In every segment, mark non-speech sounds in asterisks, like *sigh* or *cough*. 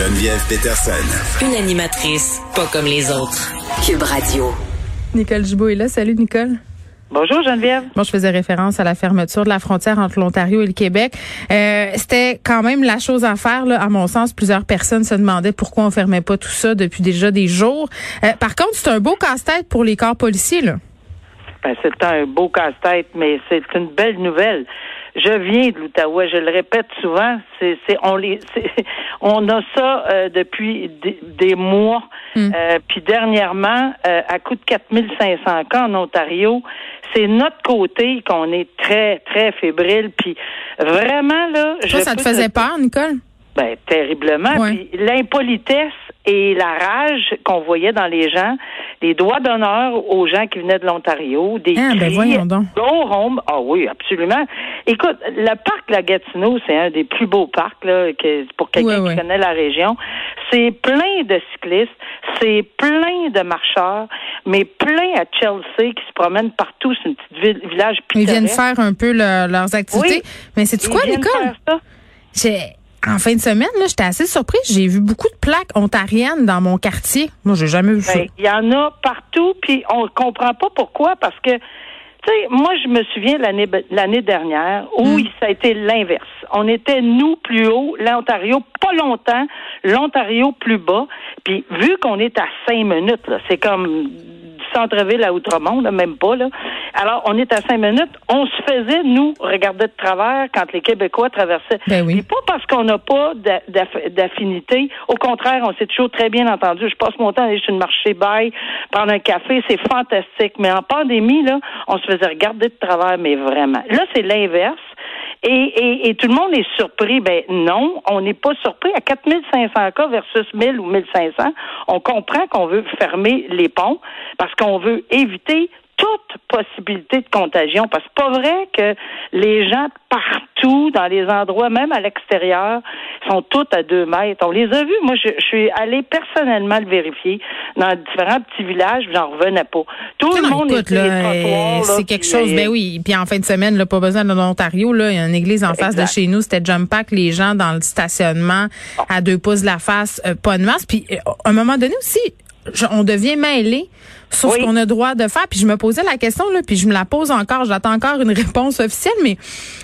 Geneviève Peterson. Une animatrice pas comme les autres. Cube Radio. Nicole Gibault est là. Salut, Nicole. Bonjour Geneviève. Bon, je faisais référence à la fermeture de la frontière entre l'Ontario et le Québec. Euh, C'était quand même la chose à faire, là, à mon sens. Plusieurs personnes se demandaient pourquoi on fermait pas tout ça depuis déjà des jours. Euh, par contre, c'est un beau casse-tête pour les corps policiers. Là. Ben, c'est un beau casse-tête, mais c'est une belle nouvelle. Je viens de l'Outaouais, je le répète souvent, c'est, c'est on les, *laughs* on a ça euh, depuis des, mois. Hmm. Euh, puis dernièrement, euh, à coup de 4500 cas en Ontario, c'est notre côté qu'on est très très fébrile. Puis vraiment là, Toi, ça te faisait peur, Nicole? Ben terriblement. Puis l'impolitesse et la rage qu'on voyait dans les gens, les doigts d'honneur aux gens qui venaient de l'Ontario, des ah, ben voyons donc. go home. Ah oui, absolument. Écoute, le parc La Gatineau, c'est un des plus beaux parcs là, que, pour quelqu'un qui connaît la région. C'est plein de cyclistes, c'est plein de marcheurs, mais plein à Chelsea qui se promènent partout. C'est une petite ville, village pittoresque. Ils viennent faire un peu leurs activités. mais c'est quoi, Nicole? J'ai en fin de semaine, là, j'étais assez surprise. J'ai vu beaucoup de plaques ontariennes dans mon quartier. Moi, j'ai jamais vu ça. Ben, il y en a partout, puis on ne comprend pas pourquoi, parce que, tu sais, moi, je me souviens l'année l'année dernière où hmm. ça a été l'inverse. On était, nous, plus haut, l'Ontario, pas longtemps, l'Ontario plus bas. Puis, vu qu'on est à cinq minutes, là, c'est comme centre-ville à Outremont, là, même pas. Là. Alors, on est à cinq minutes. On se faisait, nous, regarder de travers quand les Québécois traversaient. Ben oui. pas parce qu'on n'a pas d'affinité. Au contraire, on s'est toujours très bien entendu. Je passe mon temps à aller chez le marché bail, prendre un café, c'est fantastique. Mais en pandémie, là, on se faisait regarder de travers, mais vraiment. Là, c'est l'inverse. Et, et, tout le monde est surpris. Ben non, on n'est pas surpris. À 4500 cas versus 1000 ou 1500, on comprend qu'on veut fermer les ponts parce qu'on veut éviter toute possibilité de contagion. Parce que c'est pas vrai que les gens partout, dans les endroits, même à l'extérieur, sont tous à deux mètres. On les a vus. Moi, je, suis allée personnellement le vérifier dans différents petits villages. J'en revenais pas. Tout le monde écoute, là, C'est quelque chose. Ben oui. Puis en fin de semaine, là, pas besoin de l'Ontario. Là, il y a une église en face de chez nous. C'était jump pack. Les gens dans le stationnement à deux pouces de la face, euh, pas de masse. Puis euh, à un moment donné aussi, on devient mêlé sur ce qu'on a droit de faire. Puis je me posais la question, là, puis je me la pose encore, j'attends encore une *laughs* réponse officielle, mais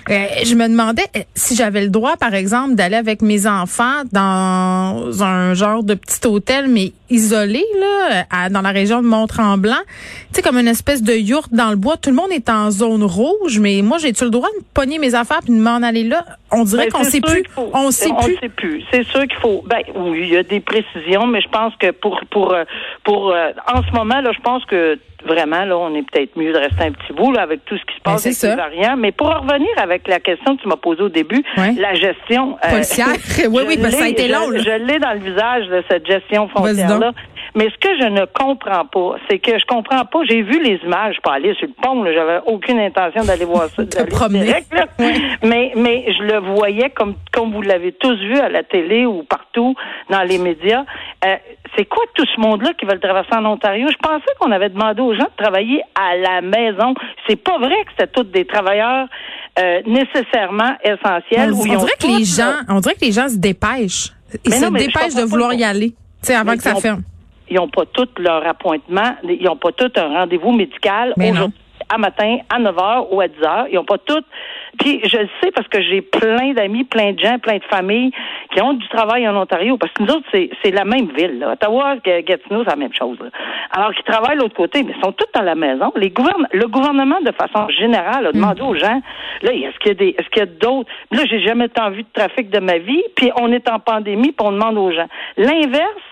euh, je me demandais euh, si j'avais le droit, par exemple, d'aller avec mes enfants dans un genre de petit hôtel, mais isolé, là, dans la région de Mont-Tremblant. Tu sais, comme une espèce de yourte dans le bois. Tout le monde est en zone rouge, mais moi, j'ai-tu le droit de pogner mes affaires puis de m'en aller là? On dirait ben, qu'on sait plus. On sait on sait plus. C'est sûr qu'il faut. Ben oui, il y a des précisions, mais je pense que pour pour euh, pour en ce moment là, je pense que vraiment, là, on est peut-être mieux de rester un petit bout là, avec tout ce qui se ben, passe avec les variants. Mais pour revenir avec la question que tu m'as posée au début, la gestion euh, *laughs* oui, oui, ça a été long. Je, l'ai dans le visage de cette gestion foncière-là. Mais ce que je ne comprends pas, c'est que je comprends pas. J'ai vu les images, je pas aller sur le pont, j'avais aucune intention d'aller voir ça. *laughs* direct, là. Mais mais je le voyais comme comme vous l'avez tous vu à la télé ou partout dans les médias. Euh, c'est quoi tout ce monde-là qui veulent traverser en Ontario? Je pensais qu'on avait demandé aux gens de travailler à la maison. C'est pas vrai que c'était tous des travailleurs euh, nécessairement essentiels. On, dirait que les gens, on dirait que les gens se dépêchent. Ils se dépêchent de vouloir y aller, tu sais, avant que ça ferme. Ils n'ont pas tout leur appointement, ils n'ont pas tout un rendez-vous médical aujourd'hui à matin à 9 h ou à 10 h. Ils n'ont pas tout. Puis je le sais parce que j'ai plein d'amis, plein de gens, plein de familles qui ont du travail en Ontario. Parce que nous autres, c'est la même ville. Là. Ottawa, Gatineau, c'est la même chose. Alors qu'ils travaillent de l'autre côté, mais ils sont tous dans la maison. Les le gouvernement, de façon générale, a demandé aux gens, là, est-ce qu'il y a des, est-ce qu'il y a d'autres? Là, j'ai jamais tant vu de trafic de ma vie, puis on est en pandémie, puis on demande aux gens. L'inverse,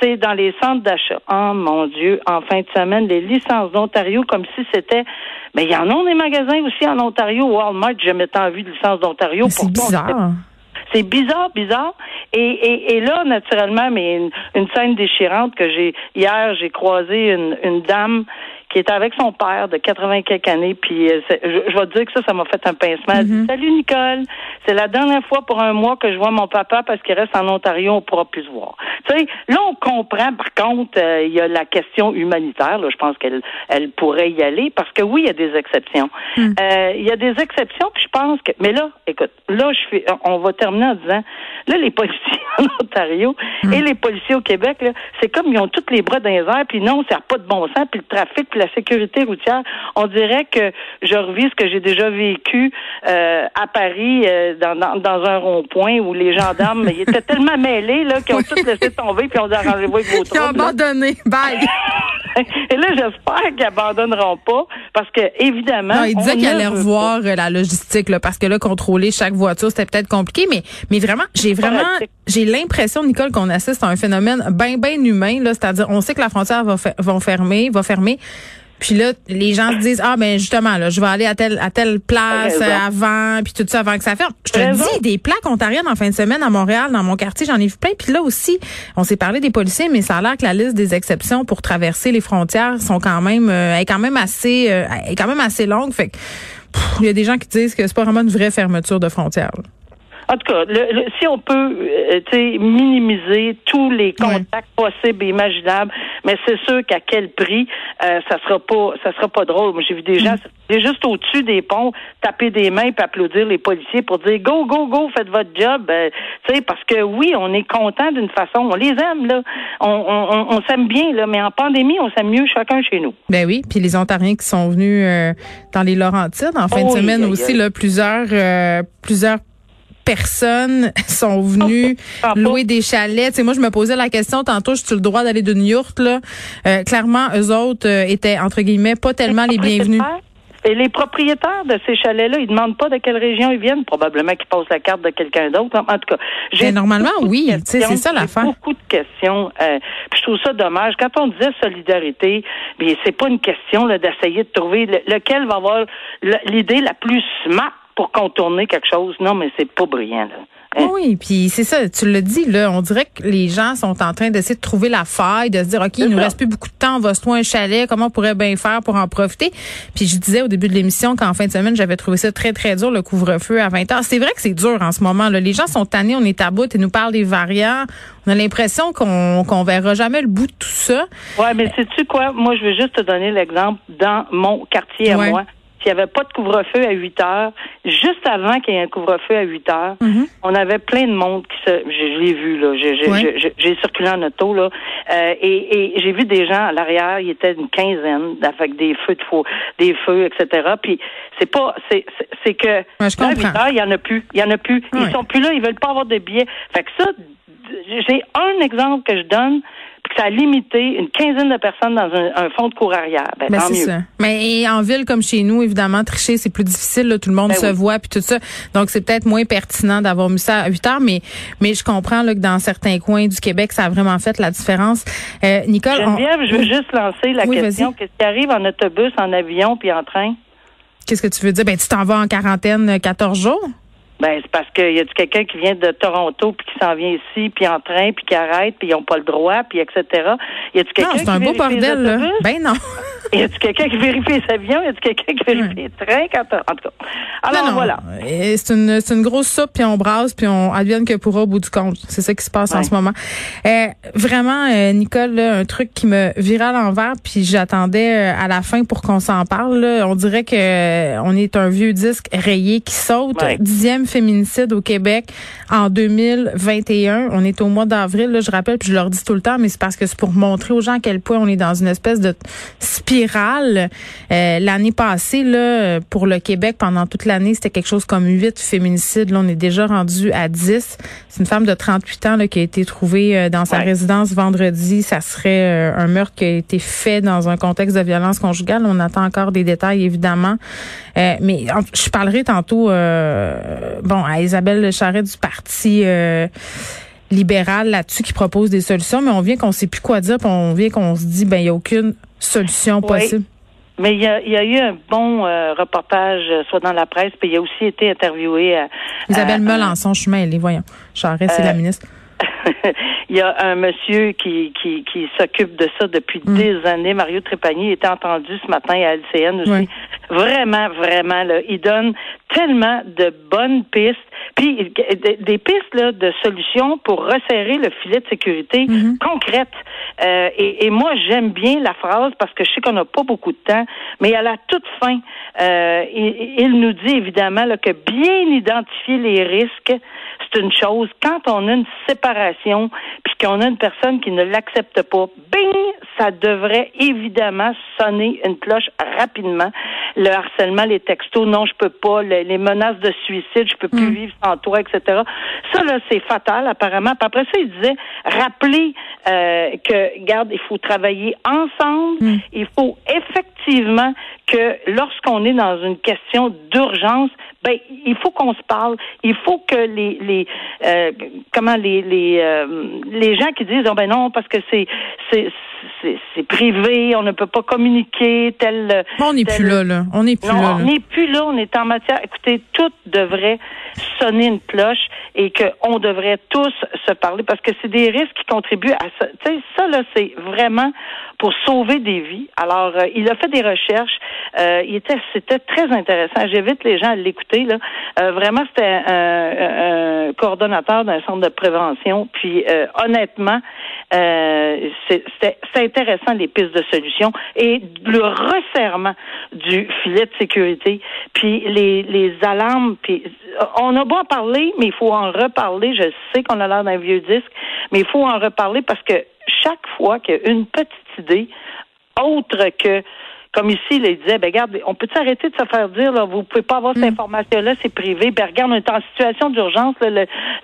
c'est dans les centres d'achat. Oh mon Dieu, en fin de semaine, les licences d'Ontario, comme si c'était. Mais il y en a des magasins aussi en Ontario. Walmart, j'ai jamais tant vu de licences d'Ontario. C'est bizarre. C'est bizarre, bizarre. Et, et, et, là, naturellement, mais une, scène déchirante que j'ai hier, j'ai croisé une, une dame qui était avec son père de 80 quelques années, puis euh, je, vais te dire que ça, ça m'a fait un pincement. Elle dit, mm-hmm. Salut Nicole, c'est la dernière fois pour un mois que je vois mon papa parce qu'il reste en Ontario, on pourra plus se voir. Tu sais, là, on comprend, par contre, euh, il y a la question humanitaire, là, je pense qu'elle elle pourrait y aller, parce que oui, il y a des exceptions. Mm. Euh, il y a des exceptions, puis je pense que, mais là, écoute, là, je fais, on va terminer en disant, là, les policiers *laughs* en Ontario mm. et les policiers au Québec, c'est comme ils ont tous les bras dans les airs, puis non, ça n'a pas de bon sens, puis le trafic, puis la sécurité routière, on dirait que je revis ce que j'ai déjà vécu euh, à Paris euh, dans, dans, un rond-point où les gendarmes ils étaient tellement mêlés là qu'ils ont *laughs* tout laissé tomber puis on dit arrangez-vous avec vos Ils ont abandonné. Bye. *laughs* Et là, j'espère qu'ils abandonneront pas parce que évidemment. Non, ils disaient qu'ils allaient revoir euh, la logistique là, parce que là, contrôler chaque voiture, c'était peut-être compliqué, mais mais vraiment, j'ai vraiment, j'ai l'impression, Nicole, qu'on assiste à un phénomène bien bien humain là, c'est-à-dire, on sait que la frontière va, va fermer, va fermer. Puis là, les gens se disent ah ben justement là, je vais aller à telle à telle place avant, puis tout ça avant que ça ferme. Je te dis des plaques ontariennes en fin de semaine à Montréal dans mon quartier, j'en ai vu plein. Puis là aussi, on s'est parlé des policiers, mais ça a l'air que la liste des exceptions pour traverser les frontières sont quand même euh, est quand même assez euh, est quand même assez longue. Fait il y a des gens qui disent que c'est pas vraiment une vraie fermeture de frontières. En tout cas, le, si on peut euh, minimiser tous les contacts possibles et imaginables, mais c'est sûr qu'à quel prix, euh, ça sera pas ça sera pas drôle. J'ai vu des gens mm. juste au-dessus des ponts taper des mains et applaudir les policiers pour dire go, go, go, faites votre job. Euh, parce que oui, on est content d'une façon. On les aime, là. On, on, on s'aime bien, là, mais en pandémie, on s'aime mieux chacun chez nous. Ben oui, puis les Ontariens qui sont venus euh, dans les Laurentides en fin de semaine aussi, là, plusieurs plusieurs personnes sont venues *laughs* oh, louer des chalets. moi, je me posais la question tantôt, j'ai le droit d'aller d'une yourte là? Euh, Clairement, eux autres euh, étaient entre guillemets pas tellement les bienvenus. Et les propriétaires de ces chalets-là, ils demandent pas de quelle région ils viennent. Probablement qu'ils passent la carte de quelqu'un d'autre. En tout cas, j'ai ben, normalement oui. C'est ça l'affaire. Beaucoup de questions. Euh, je trouve ça dommage. Quand on disait solidarité, bien c'est pas une question d'essayer de trouver lequel va avoir l'idée la plus smart pour contourner quelque chose. Non, mais c'est pas brillant. Là. Hein? Oui, puis c'est ça, tu le dis, là, on dirait que les gens sont en train d'essayer de trouver la faille, de se dire, OK, il nous reste plus beaucoup de temps, on va se trouver un chalet, comment on pourrait bien faire pour en profiter? Puis je disais au début de l'émission qu'en fin de semaine, j'avais trouvé ça très, très dur, le couvre-feu à 20 heures. C'est vrai que c'est dur en ce moment. Là. Les gens sont tannés, on est à bout et nous parlent des variants. On a l'impression qu'on qu'on verra jamais le bout de tout ça. Ouais, mais sais-tu quoi? Moi, je veux juste te donner l'exemple dans mon quartier à moi s'il n'y avait pas de couvre-feu à 8 heures, juste avant qu'il y ait un couvre-feu à 8 heures, mhm. on avait plein de monde qui se, je, l'ai vu là, j'ai circulé en auto là, euh, et, et j'ai vu des gens à l'arrière, il était une quinzaine avec des feux de faux, des feux, etc. Puis c'est pas, c'est que à 8 heures, il y en a plus, il y en a plus, ils sont plus là, ils veulent pas avoir de billets. Fait que ça, j'ai un exemple que je donne ça a limité une quinzaine de personnes dans un, un fonds de cour arrière. Ben, ben tant mieux. Ça. Mais en ville comme chez nous, évidemment, tricher, c'est plus difficile. Là, tout le monde ben se voit puis tout ça. Donc, c'est peut-être moins pertinent d'avoir mis ça à 8 heures, mais, mais je comprends là, que dans certains coins du Québec, ça a vraiment fait la différence. Euh, Nicole, Geneviève, je veux juste lancer la question. Qu'est-ce qui arrive en autobus, en avion puis en train? Qu'est-ce que tu veux dire? Ben, tu t'en vas en quarantaine 14 jours? Ben c'est parce qu'il y a quelqu'un qui vient de Toronto puis qui s'en vient ici puis en train puis qui arrête puis ils n'ont pas le droit puis etc. Y a-tu quelqu'un c'est un beau bordel là. Ben non. *laughs* y a-tu quelqu'un qui vérifie les avions? Y a-tu quelqu'un qui vérifie les trains? Quand en tout cas. Alors voilà. C'est une c'est une grosse soupe puis on brasse puis on advienne que pourra au bout du compte. C'est ça qui se passe en ce moment. Euh, vraiment euh, Nicole là, un truc qui me vira à l'envers puis j'attendais euh, à la fin pour qu'on s'en parle. Là. On dirait que on est un vieux disque rayé qui saute dixième féminicide au Québec en 2021. On est au mois d'avril, je rappelle, puis je leur dis tout le temps, mais c'est parce que c'est pour montrer aux gens à quel point on est dans une espèce de spirale. Euh, l'année passée, là, pour le Québec, pendant toute l'année, c'était quelque chose comme 8 féminicides. Là, on est déjà rendu à 10. C'est une femme de 38 ans là, qui a été trouvée euh, dans sa résidence vendredi. Ça serait euh, un meurtre qui a été fait dans un contexte de violence conjugale. On attend encore des détails, évidemment. mais je parlerai tantôt bon, à Isabelle Charret du Parti euh, libéral là-dessus qui propose des solutions, mais on vient qu'on sait plus quoi dire, puis on vient qu'on se dit ben il y a aucune solution possible. Mais il y a, eu un bon euh, reportage, euh, soit dans la presse, puis il a aussi été interviewé. Isabelle Melançon, je suis mêlée, voyons. Charest, c'est la ministre. *laughs* il y a un monsieur qui, qui, qui s'occupe de ça depuis mm. des années. Mario Trépanier était entendu ce matin à LCN aussi. Vraiment, vraiment, là, il donne tellement de bonnes pistes, puis des pistes là, de solutions pour resserrer le filet de sécurité mm-hmm. concrète. Euh, et, et, moi, j'aime bien la phrase parce que je sais qu'on n'a pas beaucoup de temps, mais à la toute fin, euh, il, il, nous dit évidemment là, que bien identifier les risques, c'est une chose. Quand on a une séparation, puis qu'on a une personne qui ne l'accepte pas, bing, ça devrait évidemment sonner une cloche rapidement. Le harcèlement, les textos, non, je peux pas, les, menaces de suicide, je peux plus mm. vivre sans toi, etc. Ça, là, c'est fatal, apparemment. Puis après ça, il disait, rappeler euh, que, garde, il faut travailler ensemble, mm. il faut effectivement que lorsqu'on est dans une question d'urgence, ben il faut qu'on se parle. Il faut que les les euh, comment les les euh, les gens qui disent oh, ben non parce que c'est c'est c'est privé, on ne peut pas communiquer tel. On n'est plus là, là. On n'est plus là, On n'est plus là. On est en matière. Écoutez, tout devrait sonner une cloche et qu'on devrait tous se parler parce que c'est des risques qui contribuent à ça. Tu sais, ça là, c'est vraiment pour sauver des vies. Alors, euh, il a fait des recherches. Euh, il était, c'était très intéressant. J'invite les gens à l'écouter. Là, euh, vraiment, c'était un, un, coordonnateur d'un centre de prévention. Puis, honnêtement, c'était intéressant les pistes de solutions et le resserrement du filet de sécurité. Puis les, alarmes. Puis on a beau en parler, mais il faut en reparler. Je sais qu'on a l'air d'un vieux disque, mais il faut en reparler parce que chaque fois qu'il y a une petite idée autre que comme ici, il disait, ben regarde, on peut arrêter de se faire dire, là, vous pouvez pas avoir cette mm. information-là, c'est privé. Ben regarde, on est en situation d'urgence,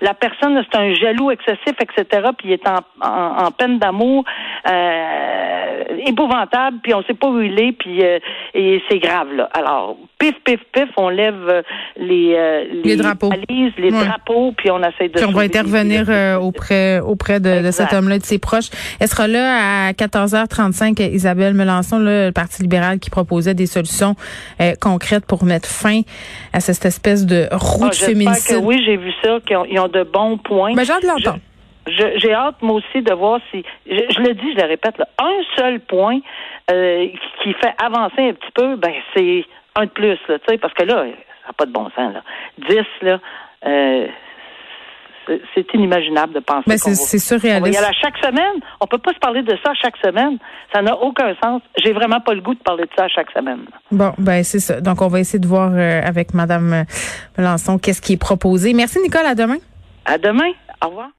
la personne, c'est un jaloux excessif, etc., puis il est en, en, peine d'amour euh, épouvantable, puis on sait pas où il est, puis euh, et c'est grave, là. Alors, pif, pif, pif, on lève les, euh, les, drapeaux, les drapeaux, puis on essaie de... Puis on va intervenir auprès, auprès de, de cet homme-là, de ses proches. Elle sera là à 14h35, Isabelle Melançon, le Parti libéral qui proposait des solutions euh, concrètes pour mettre fin à cette espèce de route ah, féminicide. oui, j'ai vu ça, qu'ils ont, de bons points. Mais ben, j'ai hâte de l'entendre. J'ai hâte, moi aussi, de voir si. Je, le dis, je le répète, un seul point euh, qui fait avancer un petit peu, ben c'est un de plus, là, parce que là, ça n'a pas de bon sens. Là. 10, là, euh, c'est inimaginable de penser. Mais c'est surréaliste. à chaque semaine. On peut pas se parler de ça chaque semaine. Ça n'a aucun sens. J'ai vraiment pas le goût de parler de ça chaque semaine. Bon, ben c'est ça. Donc on va essayer de voir euh, avec Madame Melançon qu'est-ce qui est proposé. Merci Nicole. À demain. À demain. Au revoir.